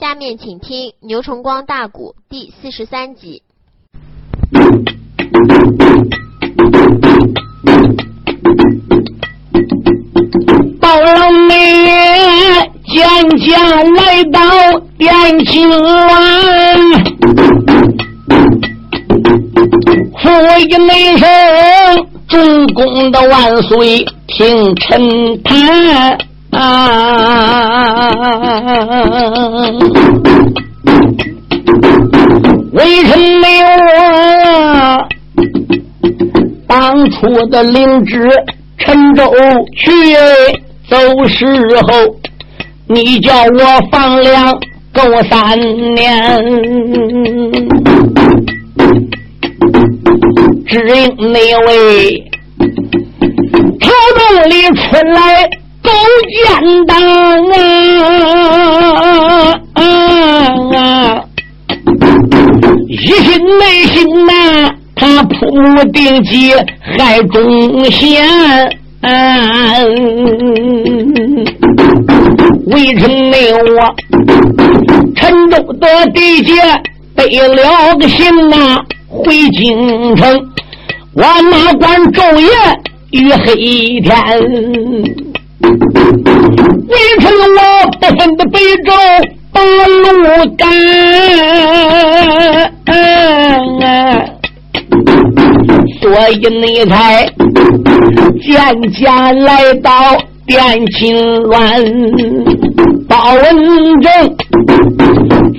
下面请听《牛崇光大鼓》第四十三集。到了每夜，渐渐来到汴京湾，父一内声，主公的万岁听臣谈。啊为什么当初的领旨陈州去走时候，你叫我放粮够三年，只因那位朝洞里出来够简单啊！一心内心呐，他铺定计害忠贤，为臣内我陈州的地界背了个信呐，回京城，我哪管昼夜与黑天，为臣我不分的北周。把路干，所以你才渐渐来到汴京乱。包文正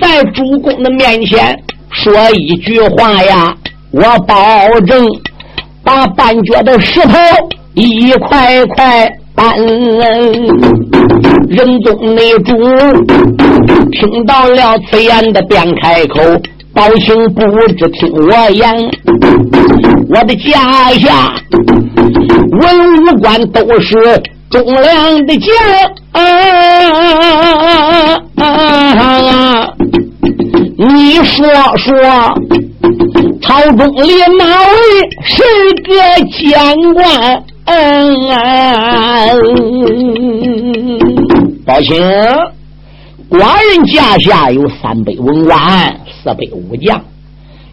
在主公的面前说一句话呀，我保证把半脚的石头一块块搬。仁宗内主听到了此言的，便开口：“道行不知听我言，我的家下文武官都是忠良的将，你说说，朝中里哪位是个谏官？”报请，寡人家下有三百文官，四百武将，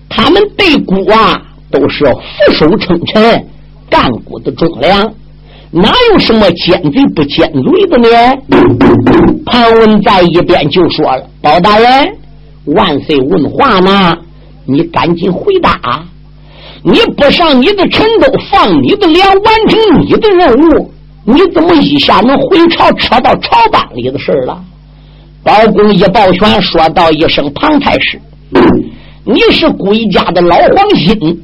他们对孤啊都是俯首称臣、干股的忠良，哪有什么奸贼不奸贼的呢？潘文在一边就说了：“包大人，万岁问话呢，你赶紧回答。你不上你的陈州，放你的粮，完成你的任务。”你怎么一下能回朝扯到朝班里的事了？包公一抱拳，说道一声：“庞太师，你是归家的老皇亲，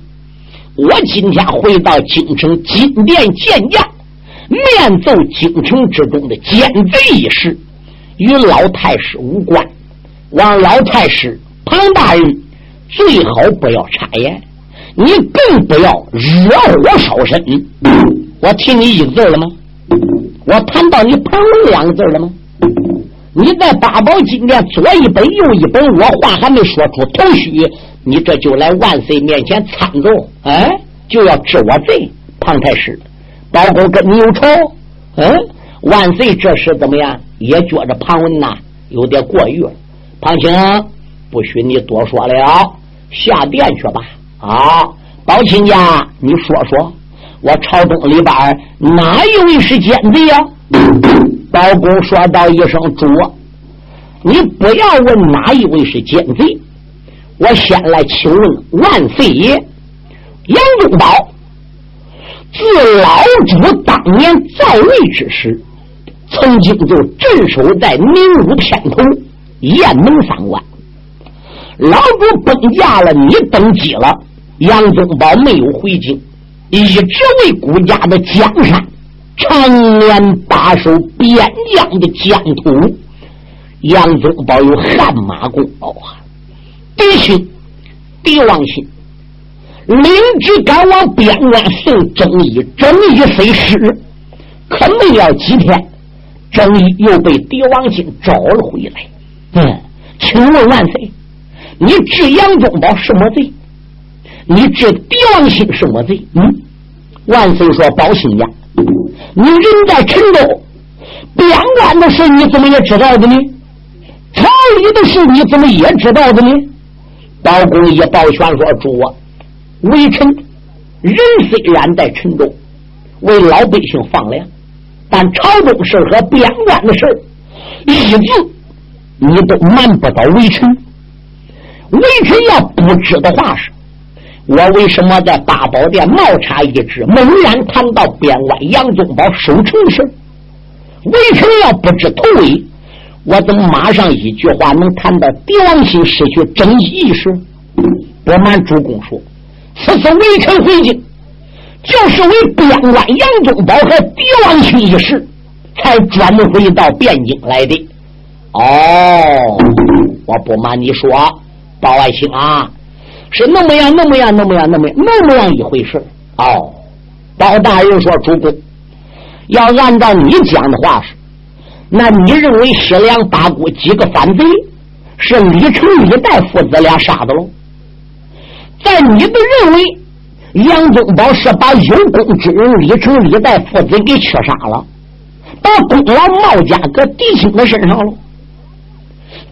我今天回到京城金殿见驾，面奏京城之中的奸贼一事，与老太师无关，望老太师庞大人最好不要插言，你更不要惹火烧身。我提你一个字了吗？”我谈到你庞文两个字了吗？你在八宝金殿左一本右一本，我话还没说出头绪，你这就来万岁面前参奏，哎，就要治我罪。庞太师，包公跟你有仇？嗯，万岁这时怎么样？也觉着庞文呐有点过誉了。庞青，不许你多说了，下殿去吧。啊，包亲家，你说说。我朝中里边哪一位是奸贼呀？包公说道一声：“主，你不要问哪一位是奸贼，我先来请问万岁爷杨宗保，自老主当年在位之时，曾经就镇守在明武偏头雁门三关。老主崩驾了，你登基了，杨宗保没有回京。”一直为孤家的江山，常年把守边疆的疆土。杨宗保有汗马功劳啊！敌心、敌王心，领旨赶往边关送正义，正义虽失，可没了几天，正义又被帝王心找了回来。嗯，请问万岁，你治杨宗保什么罪？你这帝王心什么罪？嗯，万岁说保亲家，你人在陈州，边关的事你怎么也知道的呢？朝里的事你怎么也知道的呢？包公一抱拳说：“主啊，微臣人虽然在陈州为老百姓放粮，但朝中事和边关的事一字你都瞒不到微臣。微臣要不知的话是。”我为什么在八宝殿冒插一支，猛然谈到边关杨宗保守城的事？微臣要不知头尾，我怎么马上一句话能谈到帝王心失去正义意识？不瞒主公说，此次微臣回京，就是为边关杨宗保和帝王心一事，才专门回到汴京来的。哦，我不瞒你说，包爱卿啊。是那么样，那么样，那么样，那么样那么样一回事哦。包大人说：“主公，要按照你讲的话是，那你认为西凉八股几个反贼是李成、李代父子俩杀的喽？在你的认为，杨宗保是把有功之人李成、李代父子给缺杀了，把功劳冒加搁弟兄的身上了？”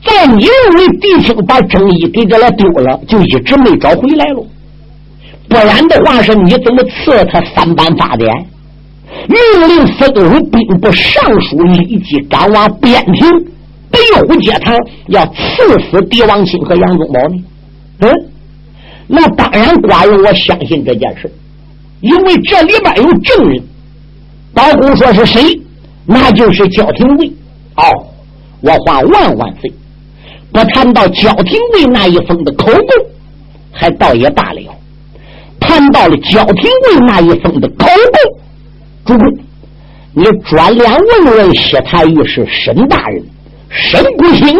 在你认为弟兄把正义给这来丢了，就一直没找回来喽。不然的话，是你怎么赐他三班法典，命令所有兵部尚书立即赶往边庭北虎街堂，要赐死狄王卿和杨宗保呢？嗯，那当然，寡人我相信这件事，因为这里边有证人。包公说是谁？那就是焦廷贵。哦，我还万万岁。我谈到焦廷贵那一封的口供，还倒也罢了；谈到了焦廷贵那一封的口供，主公，你转脸问问西太尉是沈大人，沈不行？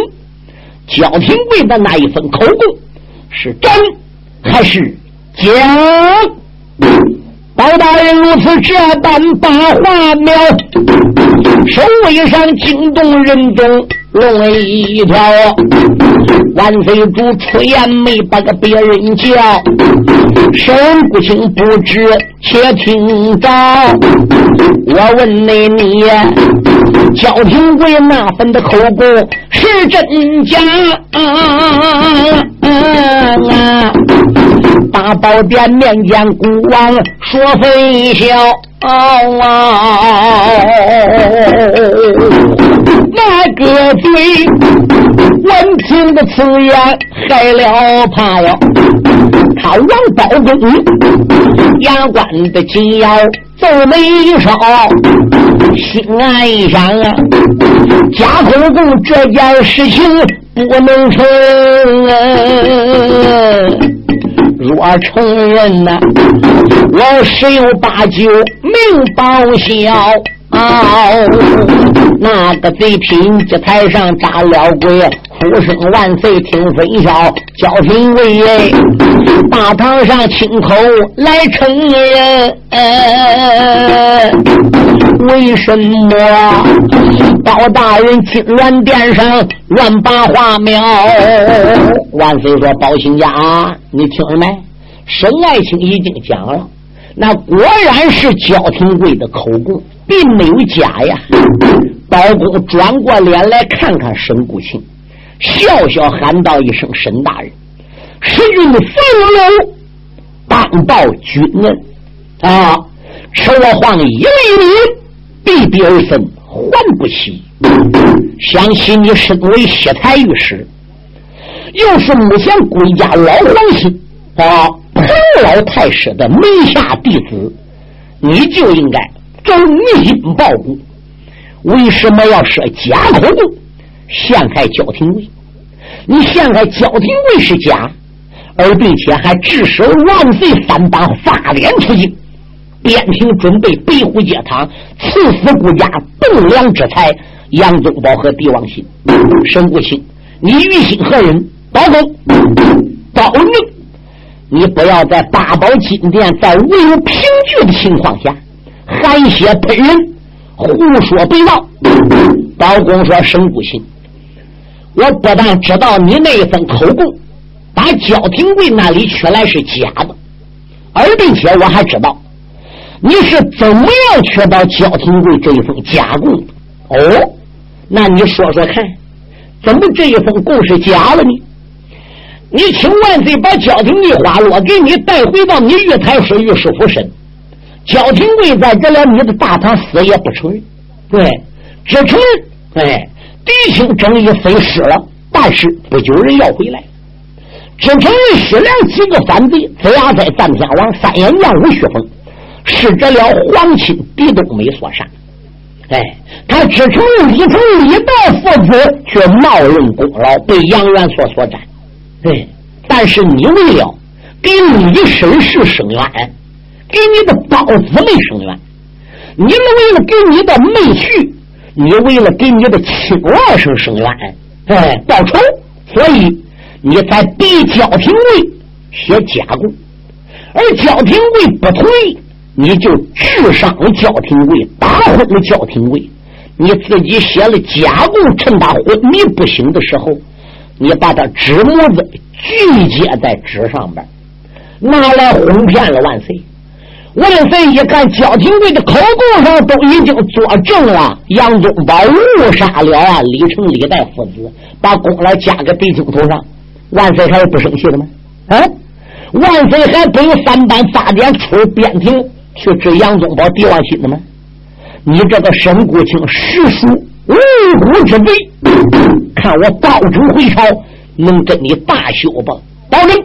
焦廷贵的那一封口供是真还是假？包大人如此这般把话描，手尾上惊动人中。龙一条，万岁主出言没把个别人叫，神不清不知，且听着。我问你，你焦廷贵那份的口供是真假？大宝殿面见孤王说飞笑。那个嘴闻听的此言害了怕哟，他王包公牙关的紧咬，皱眉梢，心暗想啊，贾公公这件事情不能成啊。若承认呐，我十有八九命报销。那个贼品祭台上扎了鬼，呼声万岁听分晓。焦廷贵大堂上亲口来承认，为什么包大人金銮殿上乱把话苗？万岁说：“包兴家，你听着没？沈爱卿已经讲了，那果然是焦廷贵的口供。”并没有假呀！包公转过脸来看看沈谷清，笑笑喊道一声：“沈大人，时运俸禄当报君恩啊！吃我皇一粒米，必比二分还不起。想起你身为西台御史，又是目前归家老皇亲啊彭老太师的门下弟子，你就应该。”走逆心报国，为什么要设假口供陷害焦廷贵？你陷害焦廷贵是假，而并且还致使万岁三党发脸出京，边庭准备北虎街堂赐死顾家栋梁之才杨宗保和帝王信。沈国清，你于心何忍？包公，包宁，你不要在八宝金殿在未有凭据的情况下。含血喷人，胡说八道。包公说：“沈不信，我不但知道你那一份口供把焦廷贵那里取来是假的，而并且我还知道你是怎么样取到焦廷贵这一份假供的。哦，那你说说看，怎么这一封供是假了呢？你请万岁把焦廷贵花落给你带回到你玉台师御史府审。焦廷贵在这了你的大唐死也不承认，对，只承认哎，狄青正义飞失了，但是不久人要回来。只承认施良几个反贼，子牙在战天王三眼将武徐凤，是这了皇亲狄冬梅所杀。哎，他只承认李成、李道父子却冒认功劳，被杨元所所斩。对，但是你为了给你身世生冤，给你的胞子没生冤，你为了给你的妹婿，你为了给你的亲外甥生冤，哎，报仇，所以你才逼焦廷贵写假供，而焦廷贵不同意。你就智伤了焦廷贵，打昏了焦廷贵，你自己写了假供，趁他昏迷不醒的时候，你把他纸模子拒接在纸上边，拿来哄骗了万岁。万岁一看焦廷贵的口供上都已经作证了，杨宗保误杀了啊李成、李代父子，把功劳加给弟兄头上，万岁还是不生气的吗？啊，万岁还不用三班法典出边庭。去治杨宗保帝王心的吗？你这个沈国清实属无辜之辈，看我报仇回朝，能跟你大修吧？保证，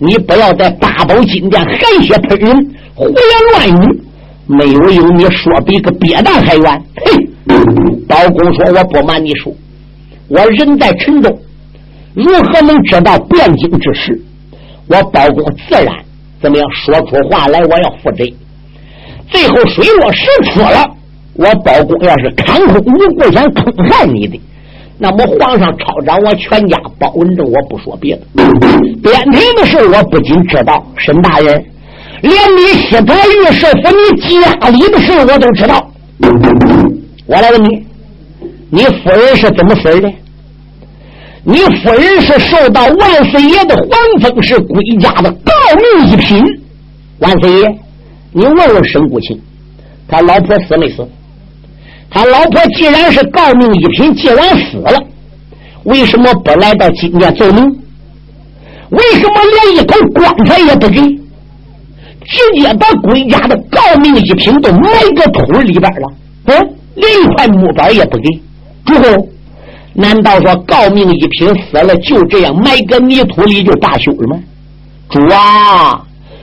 你不要在八宝金殿含血喷人、胡言乱语，没有有你说比个瘪蛋还冤。嘿，包公说：“我不瞒你说，我人在陈州，如何能知道汴京之事？我包公自然。”怎么样？说出话来，我要负责。最后水落石出了，我包公要是看空无故想坑害你的，那么皇上抄斩我全家。包文正，我不说别的，边庭的事我不仅知道，沈大人，连你西台御史府你家里的事我都知道。我来问你，你夫人是怎么死的？你夫人是受到万岁爷的皇封，是归家的诰命一品。万岁爷，你问问沈谷清，他老婆死没死？他老婆既然是诰命一品，既然死了，为什么不来到今天奏明？为什么连一口棺材也不给？直接把归家的诰命一品都埋个土里边了？嗯，连一块木板也不给？诸侯。难道说诰命一品死了就这样埋个泥土里就罢休了吗？主啊，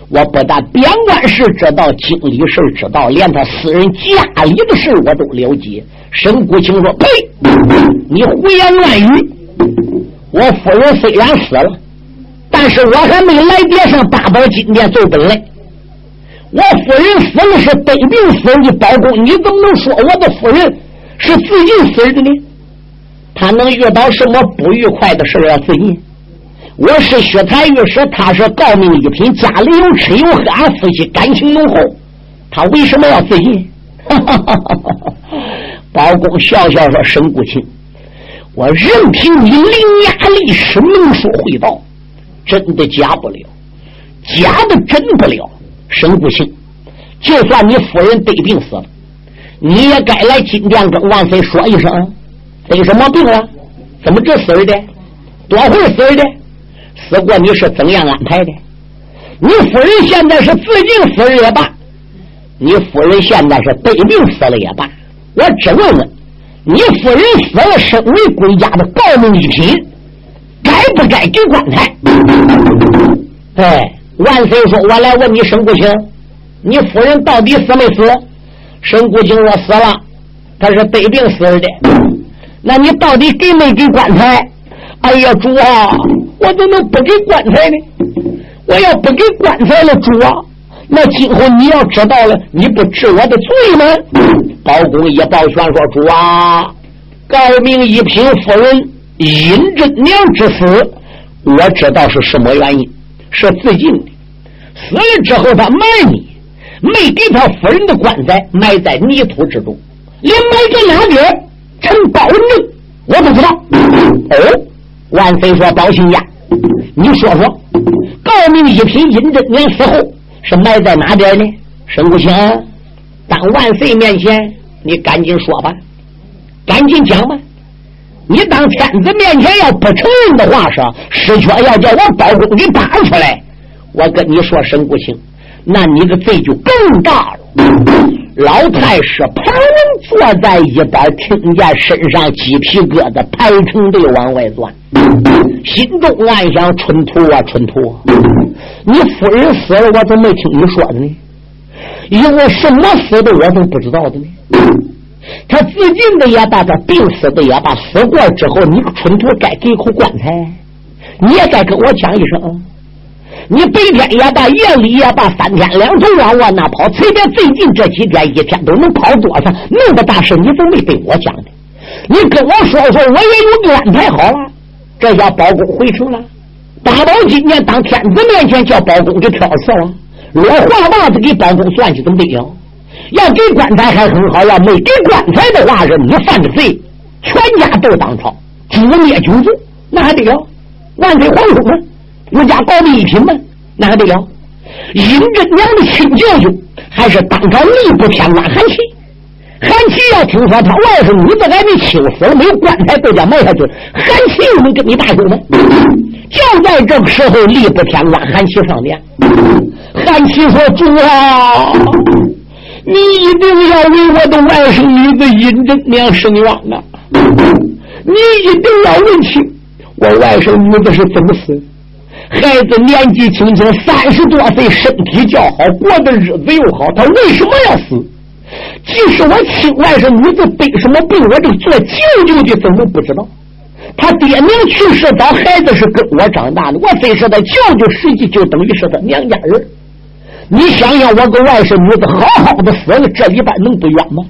我不但边关事知道，经理事知道，连他私人家里的事我都了解。沈谷清说：“呸！你胡言乱语！我夫人虽然死了，但是我还没来别上八宝金殿奏本来。我夫人死了是得病死的，包公，你怎么能说我的夫人是自尽死的呢？”他能遇到什么不愉快的事要自尽？我是薛台御史，他是诰命一品，家里有吃有喝，俺夫妻感情浓厚，他为什么要自尽？包公笑笑说：“沈谷清，我任凭你伶牙俐齿，能说会道，真的假不了，假的真不了。沈谷清，就算你夫人得病死了，你也该来金殿跟万岁说一声。”得什么病了？怎么这死的？多会死的？死过你是怎样安排的？你夫人现在是自尽死了也罢，你夫人现在是得病死了也罢，我只问问，你夫人死了，身为国家的诰命一品，该不该给棺材？哎，万岁说，我来问你沈国清，你夫人到底死没死？沈国清说死了，他是得病死的。那你到底给没给棺材？哎呀，主啊，我怎么不给棺材呢？我要不给棺材了，主啊，那今后你要知道了，你不治我的罪吗？包公一抱拳说：“主啊，高明一品夫人尹真娘之死，我知道是什么原因，是自尽的。死了之后，他埋你，没给他夫人的棺材埋在泥土之中，连埋在哪边？”陈宝文正，我不知道。哦，万岁说包兴家，你说说，诰命一品尹真年死后是埋在哪边呢？沈不清，当万岁面前，你赶紧说吧，赶紧讲吧。你当天子面前要不承认的话，说失缺要叫我包公给扒出来，我跟你说，沈谷清，那你的罪就更大了。老太师庞文坐在一边，听见身上鸡皮疙瘩排成队往外钻，心中暗想：春图啊，春图！你夫人死了，我怎么没听你说的呢？因为什么死的，我怎么不知道的呢？他自尽的也罢，他病死的也罢，死过之后，你春图该给口棺材，你也该跟我讲一声。你白天也罢，夜里也罢，三天两头往我那跑，随便最近这几天，一天都能跑多少？那么大事，你怎么没对我讲呢？你跟我说说，我也有安排好了。这下包公回城了，大宝今年当天子面前叫包公给挑刺了，落黄袜子给包公算计怎么得了？要给棺材还很好，要没给棺材的话，是你犯的罪，全家都当朝诛灭九族，那还得了？万岁皇兄呢？我家保密一品吗？那还得了？殷真娘的亲舅舅还是当朝吏部天官韩琦。韩琦要听说他外甥女子还没亲死了，没有棺材被家埋下去，韩琦又能跟你搭手吗？就在这个时候，吏部天官韩琦上殿。韩琦说：“主啊，你一定要为我的外甥女子殷真娘伸冤呐！你一定要问清我外甥女子是怎么死。”孩子年纪轻轻，三十多岁，身体较好，过的日子又好，他为什么要死？即使我亲外甥女子得什么病，我这做舅舅的怎么不知道？他爹娘去世早，孩子是跟我长大的，我非是他舅舅，实际就等于是他娘家人。你想想，我个外甥女子好好的死了，这里边能不冤吗？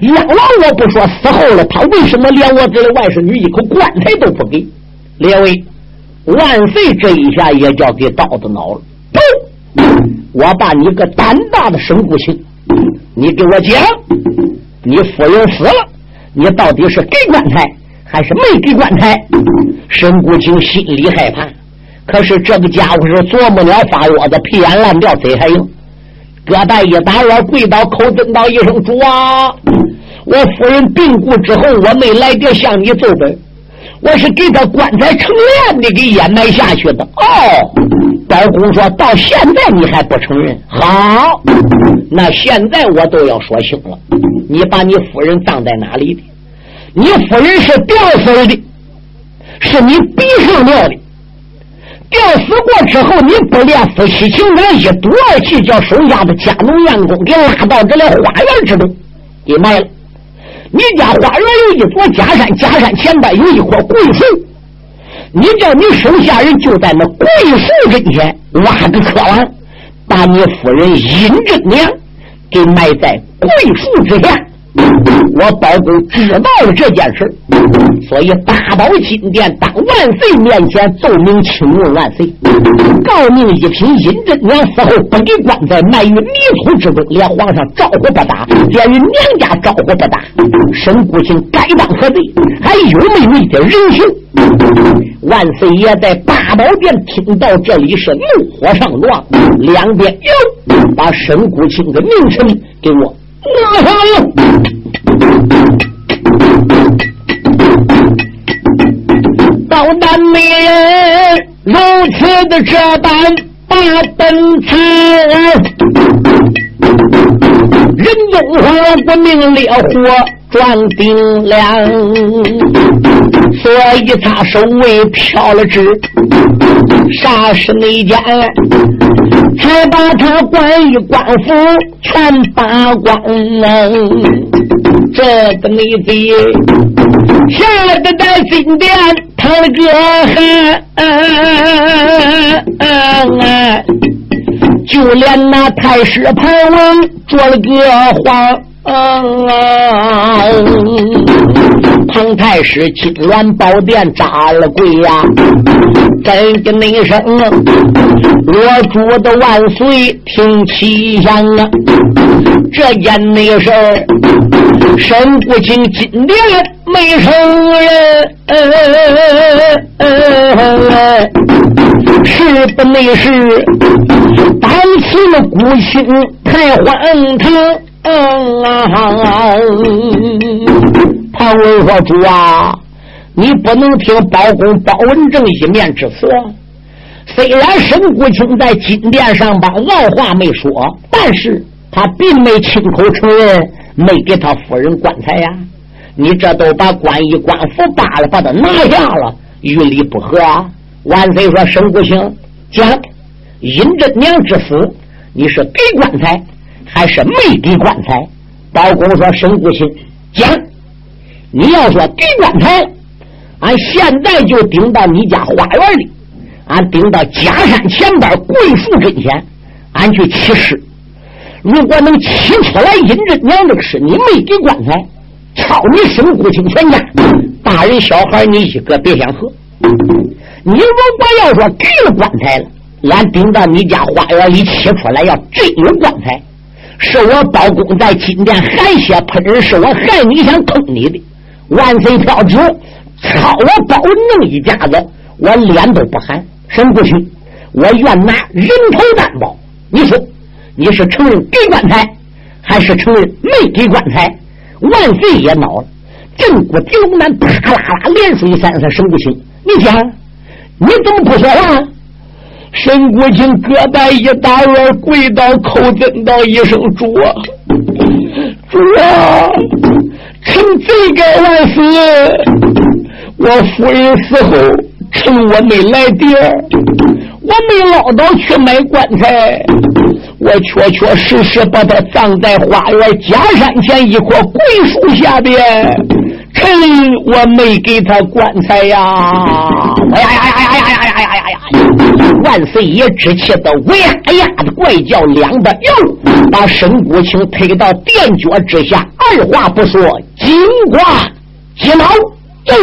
冤枉我不说，死后了，他为什么连我这个外甥女一口棺材都不给？列位。万岁！这一下也叫给刀子挠了。我把你个胆大的沈谷清，你给我讲，你夫人死了，你到底是给棺材还是没给棺材？沈谷清心里害怕，可是这个家伙是琢磨了发窝子，屁眼烂掉，贼还硬。搁带一打我跪倒，口尊道一声主啊！我夫人病故之后，我没来得向你奏本。我是给他棺材成殓的，给掩埋下去的。哦，包公说到现在你还不承认？好，那现在我都要说清了。你把你夫人葬在哪里的？你夫人是吊死的，是你逼上吊的。吊死过之后，你不练夫妻情长，一赌二气，叫手下的家奴员工给拉到这里花园之中，给埋了。你家花园有一座假山，假山前边有一棵桂树。你叫你手下人就在那桂树跟前挖个坑，把你夫人殷真娘给埋在桂树之下。我包公知道了这件事，所以大宝金殿当万岁面前奏明请问万岁，告命一品殷真娘死后不给棺材埋于泥土之中，连皇上招呼不打，连与娘家招呼不打，沈谷清该当何罪？还有没有一点人性？万岁爷在八宝殿听到这里是怒火上撞，两边哟，把沈谷清的名臣给我。我上了，刀胆美人如此的这般把本次，人中火不命烈火装顶梁，所以他手尾飘了纸，啥是内奸？才把他关于官府全扒光，这个内贼吓得在金殿淌了个汗，就连那太师潘文做了个慌。啊唐太师金銮宝殿扎了跪呀，真的那声我主的万岁听奇响啊！这件那事儿，沈不清金殿没承认，是不那是当时的孤心太荒唐。嗯啊！潘文说：“主啊，你不能听包公包文正一面之词。虽然沈国清在金殿上把傲话没说，但是他并没亲口承认没给他夫人棺材呀。你这都把官衣官服罢了，把他拿下了，于理不合啊！万岁说：“沈国清讲尹真娘之死，你是给棺材还是没给棺材？”包公说：“沈国清讲，你要说给棺材，俺现在就顶到你家花园里。”俺顶到假山前边桂树跟前，俺去起誓。如果能起出来阴真娘这个事，你没给棺材，抄你沈国清全家，大人小孩你一个别想活。你如果要说给了棺材了，俺顶到你家花园里起出来，要真有棺材，是我包公在金殿含血喷人，是我害你想坑你的。万岁飘旨，抄我包弄一家子，我脸都不寒。沈不清，我愿拿人头担保。你说你是承认给棺材，还是承认没给棺材？万岁也恼了，震骨提龙胆，啪啦啦连水三次。沈不清，你讲，你怎么不说话？沈国清疙瘩一打耳，跪倒叩尊道一声：“主啊，主啊，臣罪该万死，我夫人死后。”趁我没来电，我没捞到去买棺材，我确确实实把他葬在花园假山前一棵桂树下边。趁我没给他棺材呀！哎呀呀呀呀呀呀呀呀呀！万岁爷之气的喂呀的怪叫，两个又把沈国清推到垫脚之下，二话不说，金瓜金毛就。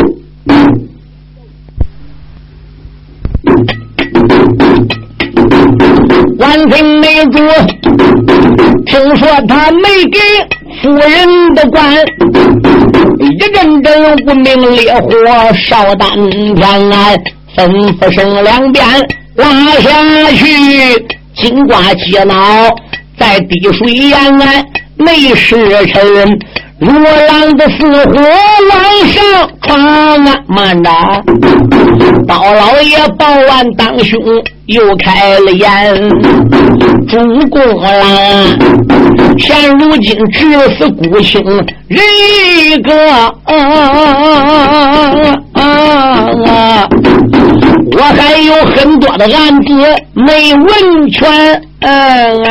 万岁内主，听说他没给夫人的官，一阵阵无名烈火烧丹田，吩咐声两遍拉下去，金瓜接脑在滴水淹岸没时辰。如狼的似火往上闯啊！慢着，包老爷报完当兄又开了眼，主公啦，现如今只是孤星人一个啊啊啊！我还有很多的案子没问全。嗯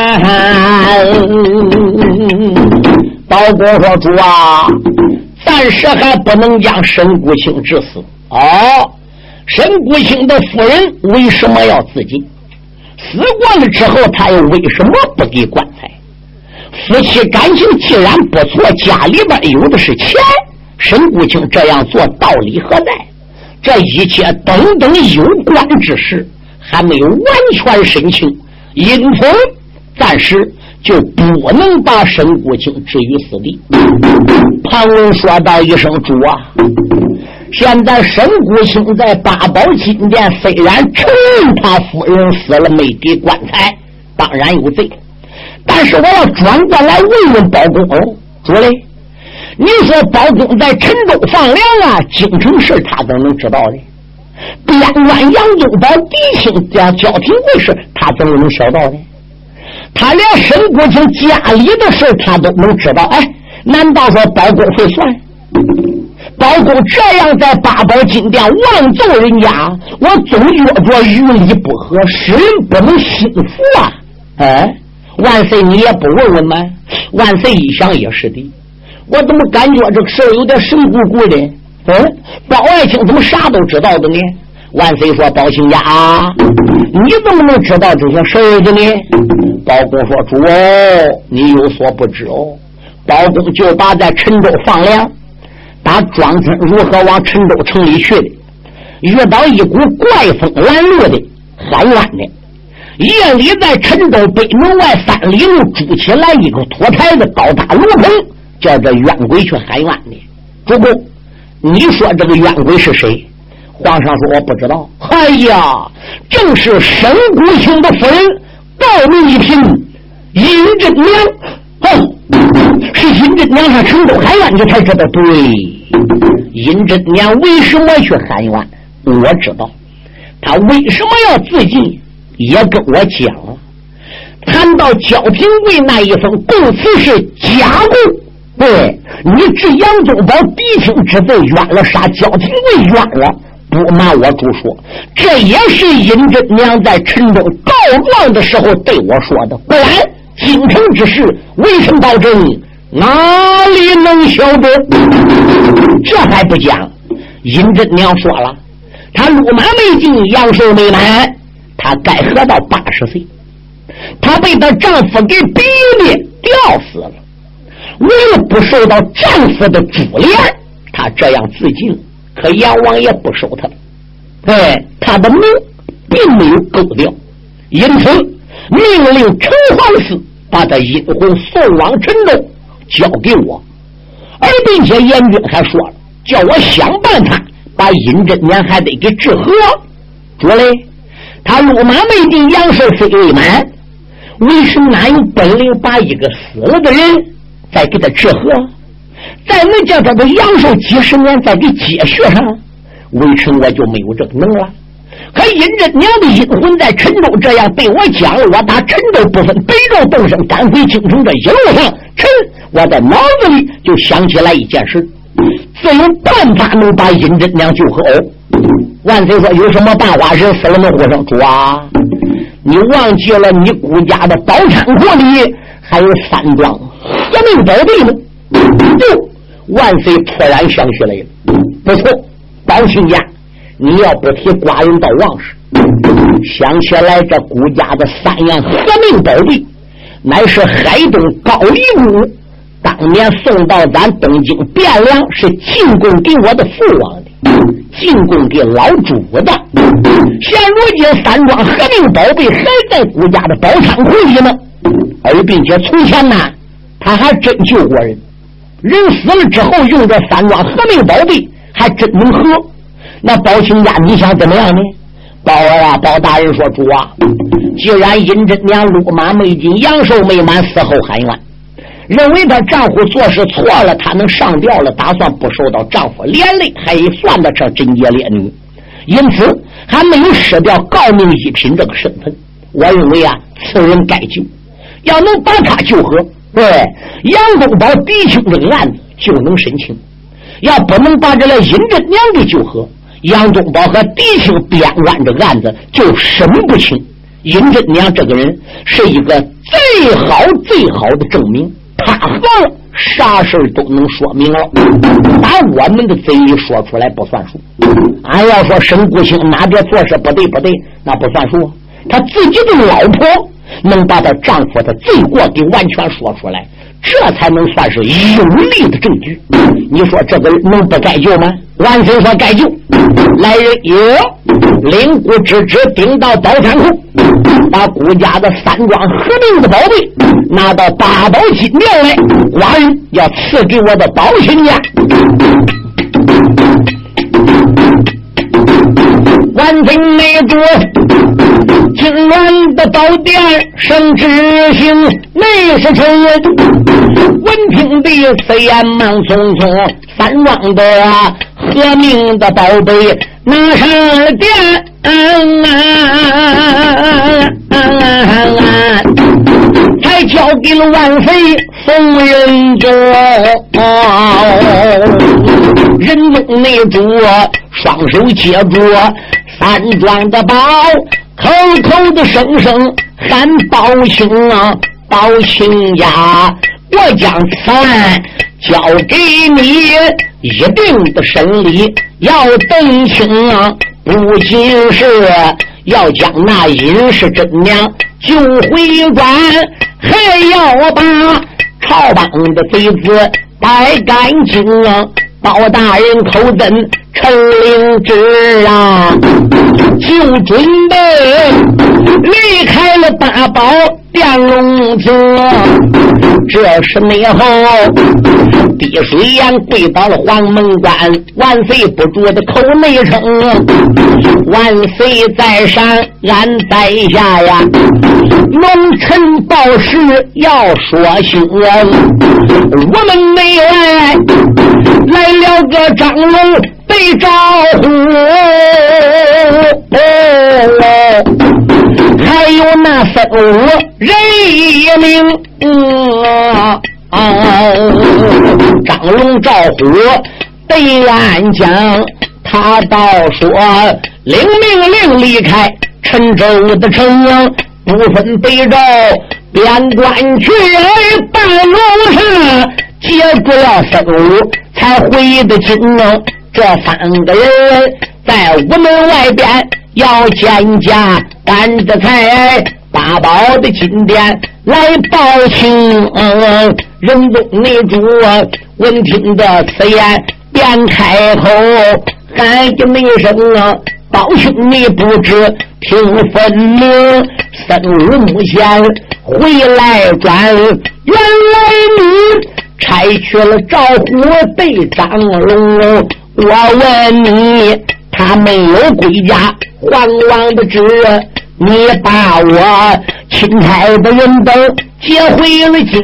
包公说：“主啊，暂时还不能将沈谷清致死。哦，沈谷清的夫人为什么要自尽？死过了之后，他又为什么不给棺材？夫妻感情既然不错，家里边有的是钱，沈谷清这样做道理何在？这一切等等有关之事，还没有完全审清，因此暂时。”就不能把沈国清置于死地。庞文说道一声：“主啊，现在沈国清在八宝金殿，虽然承认他夫人死了没给棺材，当然有罪。但是我要转过来问问包公哦，主嘞，你说包公在陈州放粮啊，京城事他怎么能知道的？边关杨宗保嫡亲家交庭贵事，他怎么能晓到呢？”他连沈国清家里的事他都能知道，哎，难道说包公会算？包公这样在八宝金殿妄奏人家，我总觉着于理不合，使人不能心服啊！哎，万岁，你也不问问吗？万岁一想也是的，我怎么感觉这个事儿有点神乎乎的？嗯，包爱卿怎么啥都知道的呢？万岁说：“包亲家，你怎么能知道这些事儿的呢？”包公说：“主哦，你有所不知哦。包公就把在陈州放粮，打庄村如何往陈州城里去的，遇到一股怪风拦路的喊冤的，夜里在陈州北门外三里路筑起来一个土台子，高大炉棚，叫这冤鬼去喊冤的。主公，你说这个冤鬼是谁？”皇上说：“我不知道。”哎呀，正是沈谷清的夫人告密一品殷真娘。哦，是殷真娘上城州喊冤，你才知道对。尹真娘为什么去喊冤？我知道，他为什么要自尽，也跟我讲了。谈到焦廷贵那一封供词是假供，对你治杨宗保嫡亲之罪冤了，杀焦廷贵冤了。不瞒我主说，这也是尹真娘在城中告状的时候对我说的。不然，京城之事，为臣保证，哪里能晓得？这还不讲。尹真娘说了，她路马没进，阳寿没满，她该活到八十岁。她被她丈夫给逼的吊死了，为了不受到丈夫的株连，他这样自尽。可阎王爷不收他，哎，他的命并没有勾掉，因此命令城隍司把他阴魂送往陈州，交给我。而并且阎君还说了，叫我想办法把尹真娘还得给治和。主嘞，他路马没进，阳寿虽未满，为什么哪有本领把一个死了的人再给他治河？再能叫他的阳寿几十年再给接续上，微臣我就没有这个能了。可尹真娘的阴魂在陈州这样对我讲，我打陈州不分北州东升，赶回京城这一路上，臣我在脑子里就想起来一件事：自有办法能把尹真娘救活。万岁说有什么办法？人死了能活上？主啊，你忘记了你孤家的宝仓库里还有三桩革命宝贝吗？就万岁突然想起来了，不错，宝亲家，你要不提寡人到王室，想起来这孤家的三样革命宝贝，乃是海东高丽姑当年送到咱东京汴梁，是进贡给我的父王的，进贡给老主的。现如今三桩革命宝贝还在孤家的宝仓库里呢，而并且从前呢，他还真救过人。人死了之后，用这三桩合命宝贝，还真能合。那包青家，你想怎么样呢？包儿啊，包大人说：“主啊，既然尹真娘禄马没进，阳寿没满，死后含冤，认为她丈夫做事错了，她能上吊了，打算不受到丈夫连累，还算得上贞洁烈女，因此还没有失掉诰命一品这个身份。我认为啊，此人该救，要能把她救活。”对，杨宗保弟兄这个案子就能审清。要不能把这个尹真娘给救活，杨宗保和弟兄边关这个案子就审不清。尹真娘这个人是一个最好最好的证明，他活了，啥事都能说明了。把我们的嘴里说出来不算数。俺要说沈谷清哪点做事不对不对，那不算数。他自己的老婆。能把她丈夫的罪过给完全说出来，这才能算是有力的证据。你说这个能不该救吗？万岁说该救。来人哟，领骨之职顶到宝山口，把顾家的三桩合并的宝贝拿到八宝金庙来，寡人要赐给我的宝亲家。万岁内主。金銮的宝殿圣旨行，内是臣闻听的飞言忙匆匆，三庄的革命的宝贝拿上了殿，才交给了万岁宋仁宗。仁宗内主双手接住三庄的宝。口口的声声喊包青啊，包青家，我将此案交给你，一定的审理要等清啊！不仅是要将那尹氏真娘救回关，还要把朝帮的贼子带干净啊！包大人口尊陈灵芝啊，就准备离开了大宝殿龙亭，这时内后滴水岩跪倒了黄门关，万岁不住的口内称，万岁在上，俺在下呀。龙臣报事要说凶，我们内外来了个张龙被招呼。还有那僧五人一名，张龙赵虎对俺讲，他倒说领命令离开陈州的城，不分北赵边关去，半路上接住了僧五，才回的京。这三个人在屋门外边要见驾。赶着才八宝的金殿来报情，人中内主闻听得此言，便开口喊一声啊，宝兄你不知听分明，三五目前回来转，原来你拆去了赵虎被张龙，我问你，他没有归家还王的旨。你把我钦差的人等接回了京，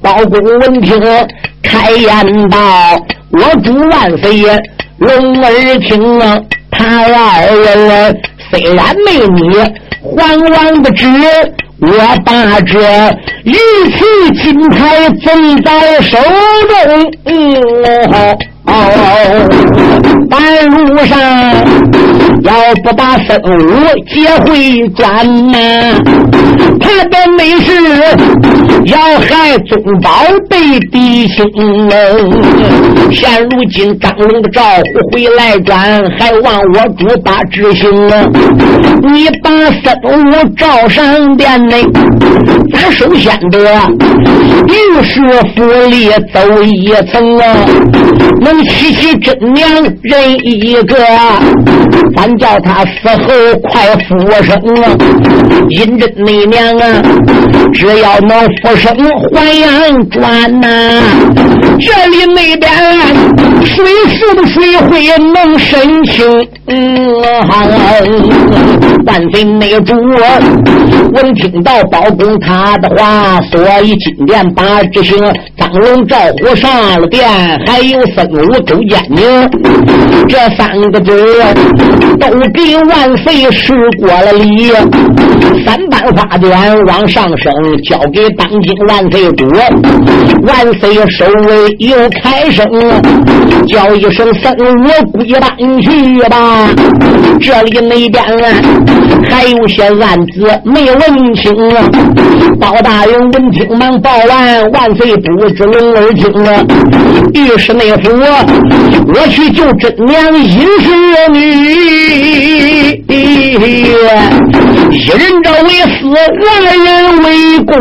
包公闻听开言道：“我主万岁，龙儿听，他二人虽然没你皇王的旨，我把这玉器金牌赠在手中。”嗯哦，半路上要不把生物接回转呐，他的没事要害宗宝被弟兄。现如今张龙的招呼回来转，还望我主把执行啊！你把生物召上殿内，咱首先得御史府里走一层啊，能。七七真娘人一个，咱叫他死后快复生啊！阴真内娘啊，只要能复生还阳转呐，这里那边水是的谁会能申请。嗯，万岁内主闻听到包公他的话，所以今天把执行张龙赵虎上了殿，还有僧五。周建明，这三个字都给万岁施过了礼。三班花卷往上升，交给当今万岁主。万岁收尾又开声，叫一声三我归班去吧。这里那边还有些案子没问清。包大人闻听忙报完，万岁不知龙儿听了，御史内府。我去救真娘阴氏女，一人这为死，二人为公。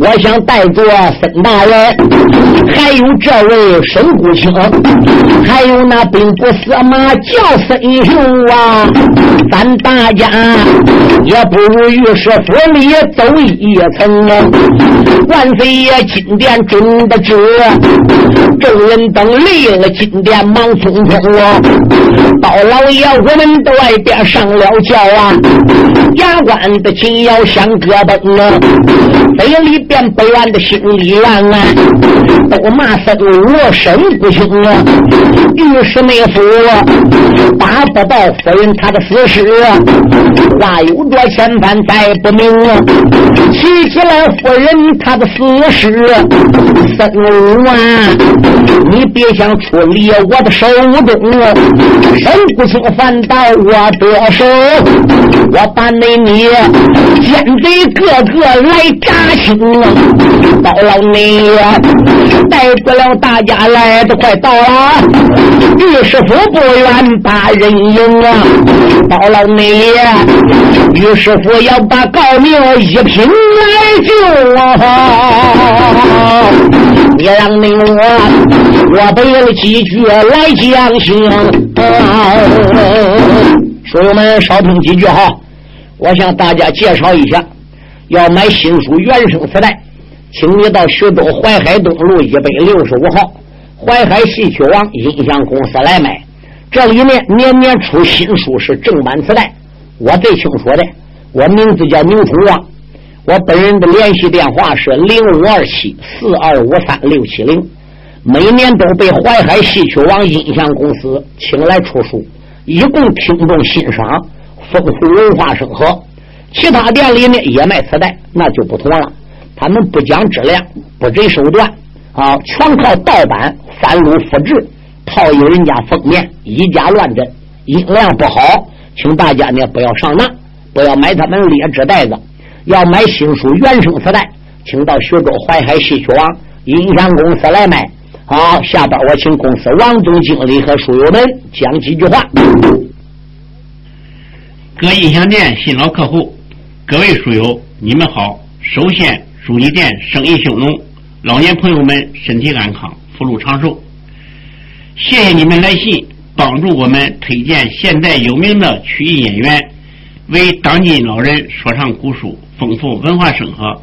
我想带着孙大人，还有这位沈姑卿，还有那兵部司马叫孙雄啊，咱大家也不如御史府里走一层啊。万岁爷金殿准的旨。众人等离了金殿，忙匆匆啊！包老爷，我们都外边上了轿啊！衙官的紧要像戈崩啊！嘴里边不愿的心里暗啊！都骂僧我身不清啊！御史内府打不到夫人他的死尸啊！话有多千番再不明啊！提起来夫人他的死尸，僧啊！你别想出离我的手中，神不清反到我的手，我把那你奸贼个个来扎清，到了你带不了大家来的快到了，御史府不愿把人迎啊，到了你御史府要把告命一平来救啊，你让你我。我背了几句来讲行，书友们少听几句哈。我向大家介绍一下，要买新书原声磁带，请你到徐州淮海东路一百六十五号淮海戏曲王音像公司来买。这里面年年出新书，是正版磁带。我最清楚的，我名字叫牛崇旺，我本人的联系电话是零五二七四二五三六七零。每年都被淮海戏曲王音像公司请来出书，以供听众欣赏，丰富文化生活。其他店里面也卖磁带，那就不同了。他们不讲质量，不择手段啊，全靠盗版、翻录、复制。套用人家封面，以假乱真，音量不好，请大家呢不要上当，不要买他们劣质袋子。要买新书原声磁带，请到徐州淮海戏曲网音响公司来买。好，下边我请公司王总经理和书友们讲几句话。各音响店新老客户，各位书友，你们好。首先祝你店生意兴隆，老年朋友们身体安康，福禄长寿。谢谢你们来信，帮助我们推荐现代有名的曲艺演员，为当今老人说唱古书，丰富文化生活。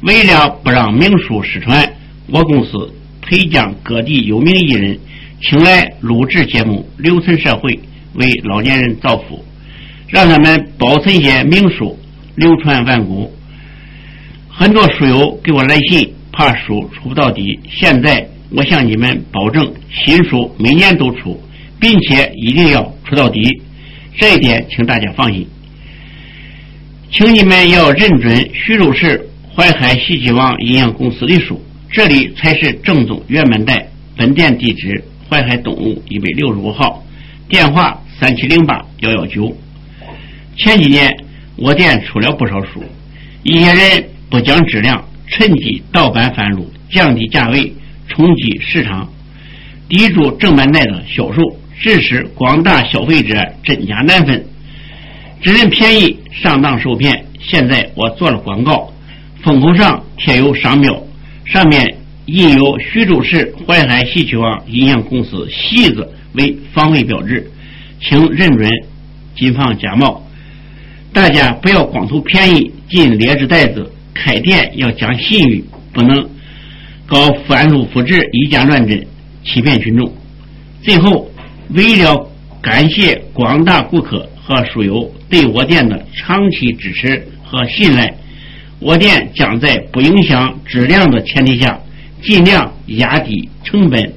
为了不让名书失传，我公司培将各地有名艺人，请来录制节目，留存社会，为老年人造福，让他们保存些名书，流传万古。很多书友给我来信，怕书出不到底，现在。我向你们保证，新书每年都出，并且一定要出到底，这一点请大家放心。请你们要认准徐州市淮海戏曲王营养公司的书，这里才是正宗原版带。本店地址：淮海东路一百六十五号，电话三七零八幺幺九。前几年我店出了不少书，一些人不讲质量，趁机盗版翻录，降低价位。冲击市场，抵住正版带的销售，致使广大消费者真假难分，只认便宜，上当受骗。现在我做了广告，封口上贴有商标，上面印有徐州市淮海戏曲网音像公司“戏”字为防伪标志，请认准，谨防假冒。大家不要光图便宜进劣质袋子，开店要讲信誉，不能。搞翻录复制、以假乱真、欺骗群众。最后，为了感谢广大顾客和书友对我店的长期支持和信赖，我店将在不影响质量的前提下，尽量压低成本，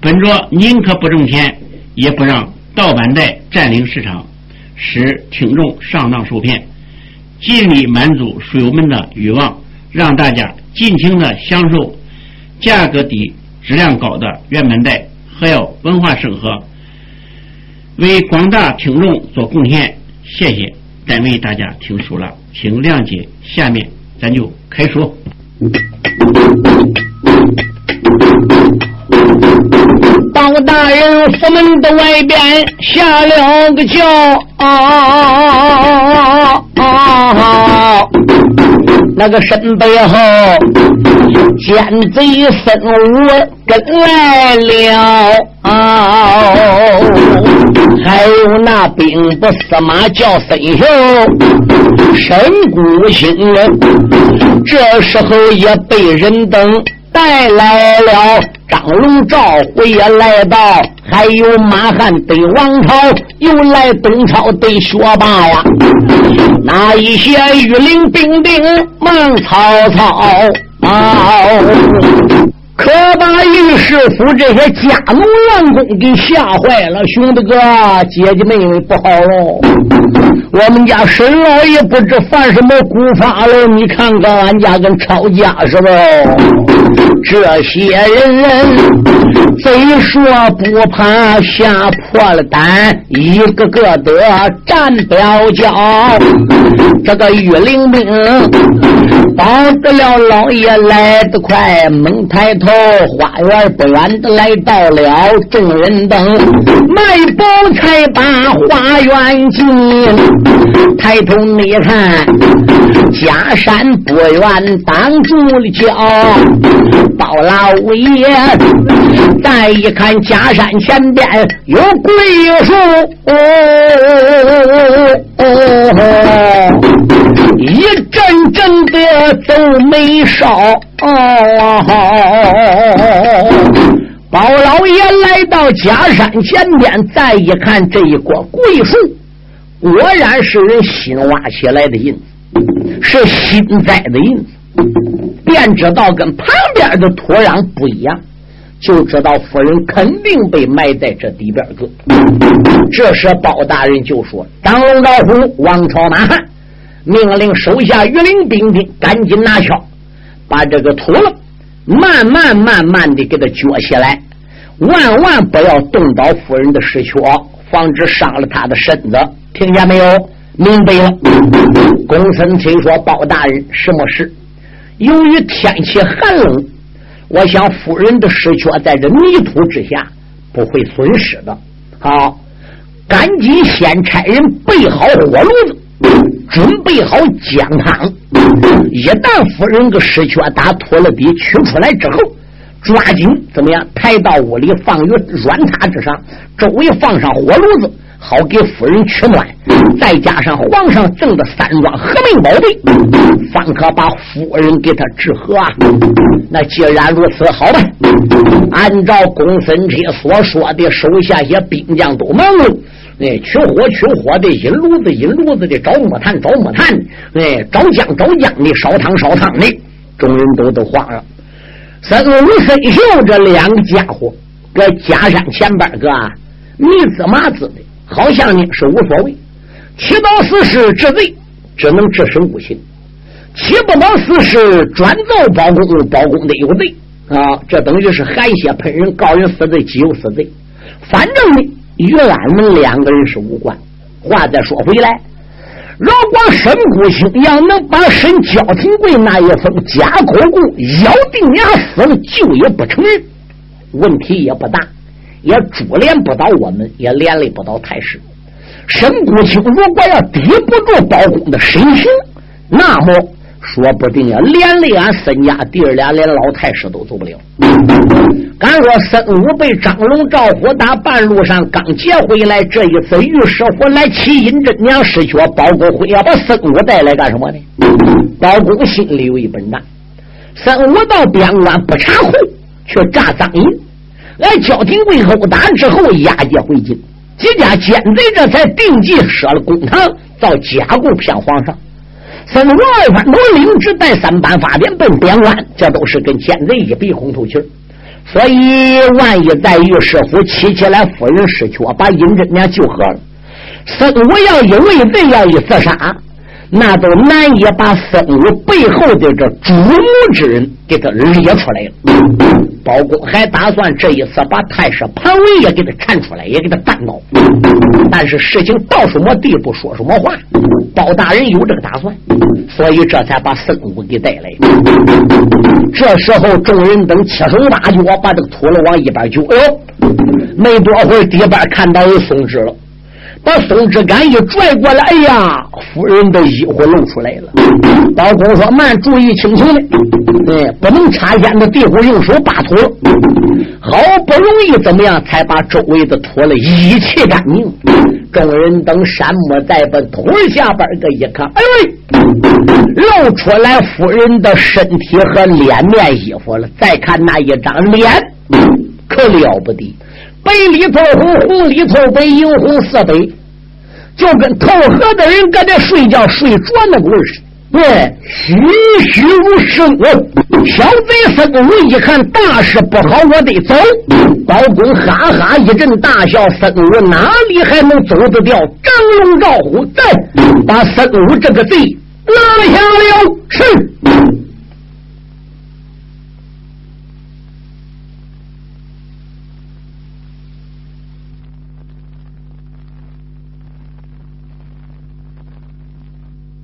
本着宁可不挣钱，也不让盗版带占领市场，使听众上当受骗，尽力满足书友们的欲望，让大家尽情的享受。价格低、质量高的原版带，还要文化生活，为广大听众做贡献。谢谢，单位大家听书了，请谅解。下面咱就开书。包大人府门的外边下了个轿。那个身背后，奸贼孙武跟来了，还有那兵部司马叫孙秀，神谷星人，这时候也被人等带来了。张龙赵虎也来到，还有马汉对王朝，又来东朝对学霸呀。那一些御林兵丁孟曹操啊，可把御史府这些家奴员工给吓坏了。兄弟哥，姐姐妹妹不好喽！我们家沈老爷不知犯什么古法了，你看看俺家跟吵架是不？这些人贼说不怕，吓破了胆，一个个的站标叫。这个御林兵保得了老爷来得快，猛抬头，花园不远的来到了，众人等迈步才把花园进。抬头你看，假山不远挡住了脚。包老爷再一看，假山前边有桂树。哦哦哦一阵阵的眉梢。包老爷来到假山前边，再一看这一锅桂树，果然是人新挖起来的印子，是新栽的印子，便知道跟旁边的土壤不一样，就知道夫人肯定被埋在这里边个。这时包大人就说：“张龙老虎，王朝马汉，命令手下御林兵丁赶紧拿锹，把这个土了。”慢慢慢慢的给他掘起来，万万不要动到夫人的尸躯，防止伤了他的身子。听见没有？明白了。公孙听说包大人什么事？由于天气寒冷，我想夫人的尸躯在这泥土之下不会损失的。好，赶紧先差人备好火炉子。准备好姜汤，一旦夫人个尸躯打脱了底取出来之后，抓紧怎么样抬到屋里放于软榻之上，周围放上火炉子，好给夫人取暖。再加上皇上赠的三桩和命宝贝，方可把夫人给他治和啊。那既然如此，好吧，按照公孙车所说的，手下些兵将都忙碌。哎，取火取火的，引炉子引炉子的，找木炭找木炭的，哎，找姜找姜的，烧汤烧汤的，众人都都慌了。孙武、孙秀这两个家伙搁假山前边个迷滋麻滋的，好像呢是无所谓。七刀四师治罪，只能治身无情；七不刀四师专造包公，包公的有罪啊！这等于是含血喷人，告人死罪，己有死罪。反正呢。与俺们两个人是无关。话再说回来，如果沈谷清要能把沈焦廷贵那一封假口供咬定牙死了，就也不承认，问题也不大，也株连不到我们，也连累不到太师。沈谷清如果要抵不住包公的审讯，那么。说不定呀，连累俺孙家弟儿俩，连老太师都走不了。敢说孙武被张龙、赵虎打半路上刚接回来，这一次御师傅来齐阴真娘失血，包公会要把孙武带来干什么呢？包公心里有一本账，孙武到边关不查户，却诈赃银。俺焦廷贵殴打之后押解回京，几家奸贼这才定计设了公堂，造假故骗皇上。孙武二番都领旨带三班发点奔边关，这都是跟奸贼一鼻红透气所以，万一在御史府起起来夫人失去，把尹真娘救活了，孙武要一为罪要一自杀。那都难以把孙武背后的这主谋之人给他列出来了。包公还打算这一次把太师庞伟也给他铲出来，也给他办到。但是事情到什么地步，说什么话，包大人有这个打算，所以这才把孙武给带来。这时候众人等七手八脚把这个土了往一边揪，哎呦，没多会儿，底边看到有松枝了。把松枝杆一拽过来，哎呀，夫人的衣服露出来了。包公说：“慢，注意，轻轻的，哎，不能插烟的地虎用手扒土。好不容易怎么样，才把周围的土了一气干净。众人等山木在奔土下边个一看，哎喂，露出来夫人的身体和脸面衣服了。再看那一张脸，可了不得。”白里透红，红里透白，银红似白，就跟透河的人搁这睡觉睡着那个味儿似的。对，栩栩如生。小贼孙武一看大事不好，我得走。包公哈哈一阵大笑，孙武哪里还能走得掉？张龙赵虎，再把孙武这个贼拉下了。是。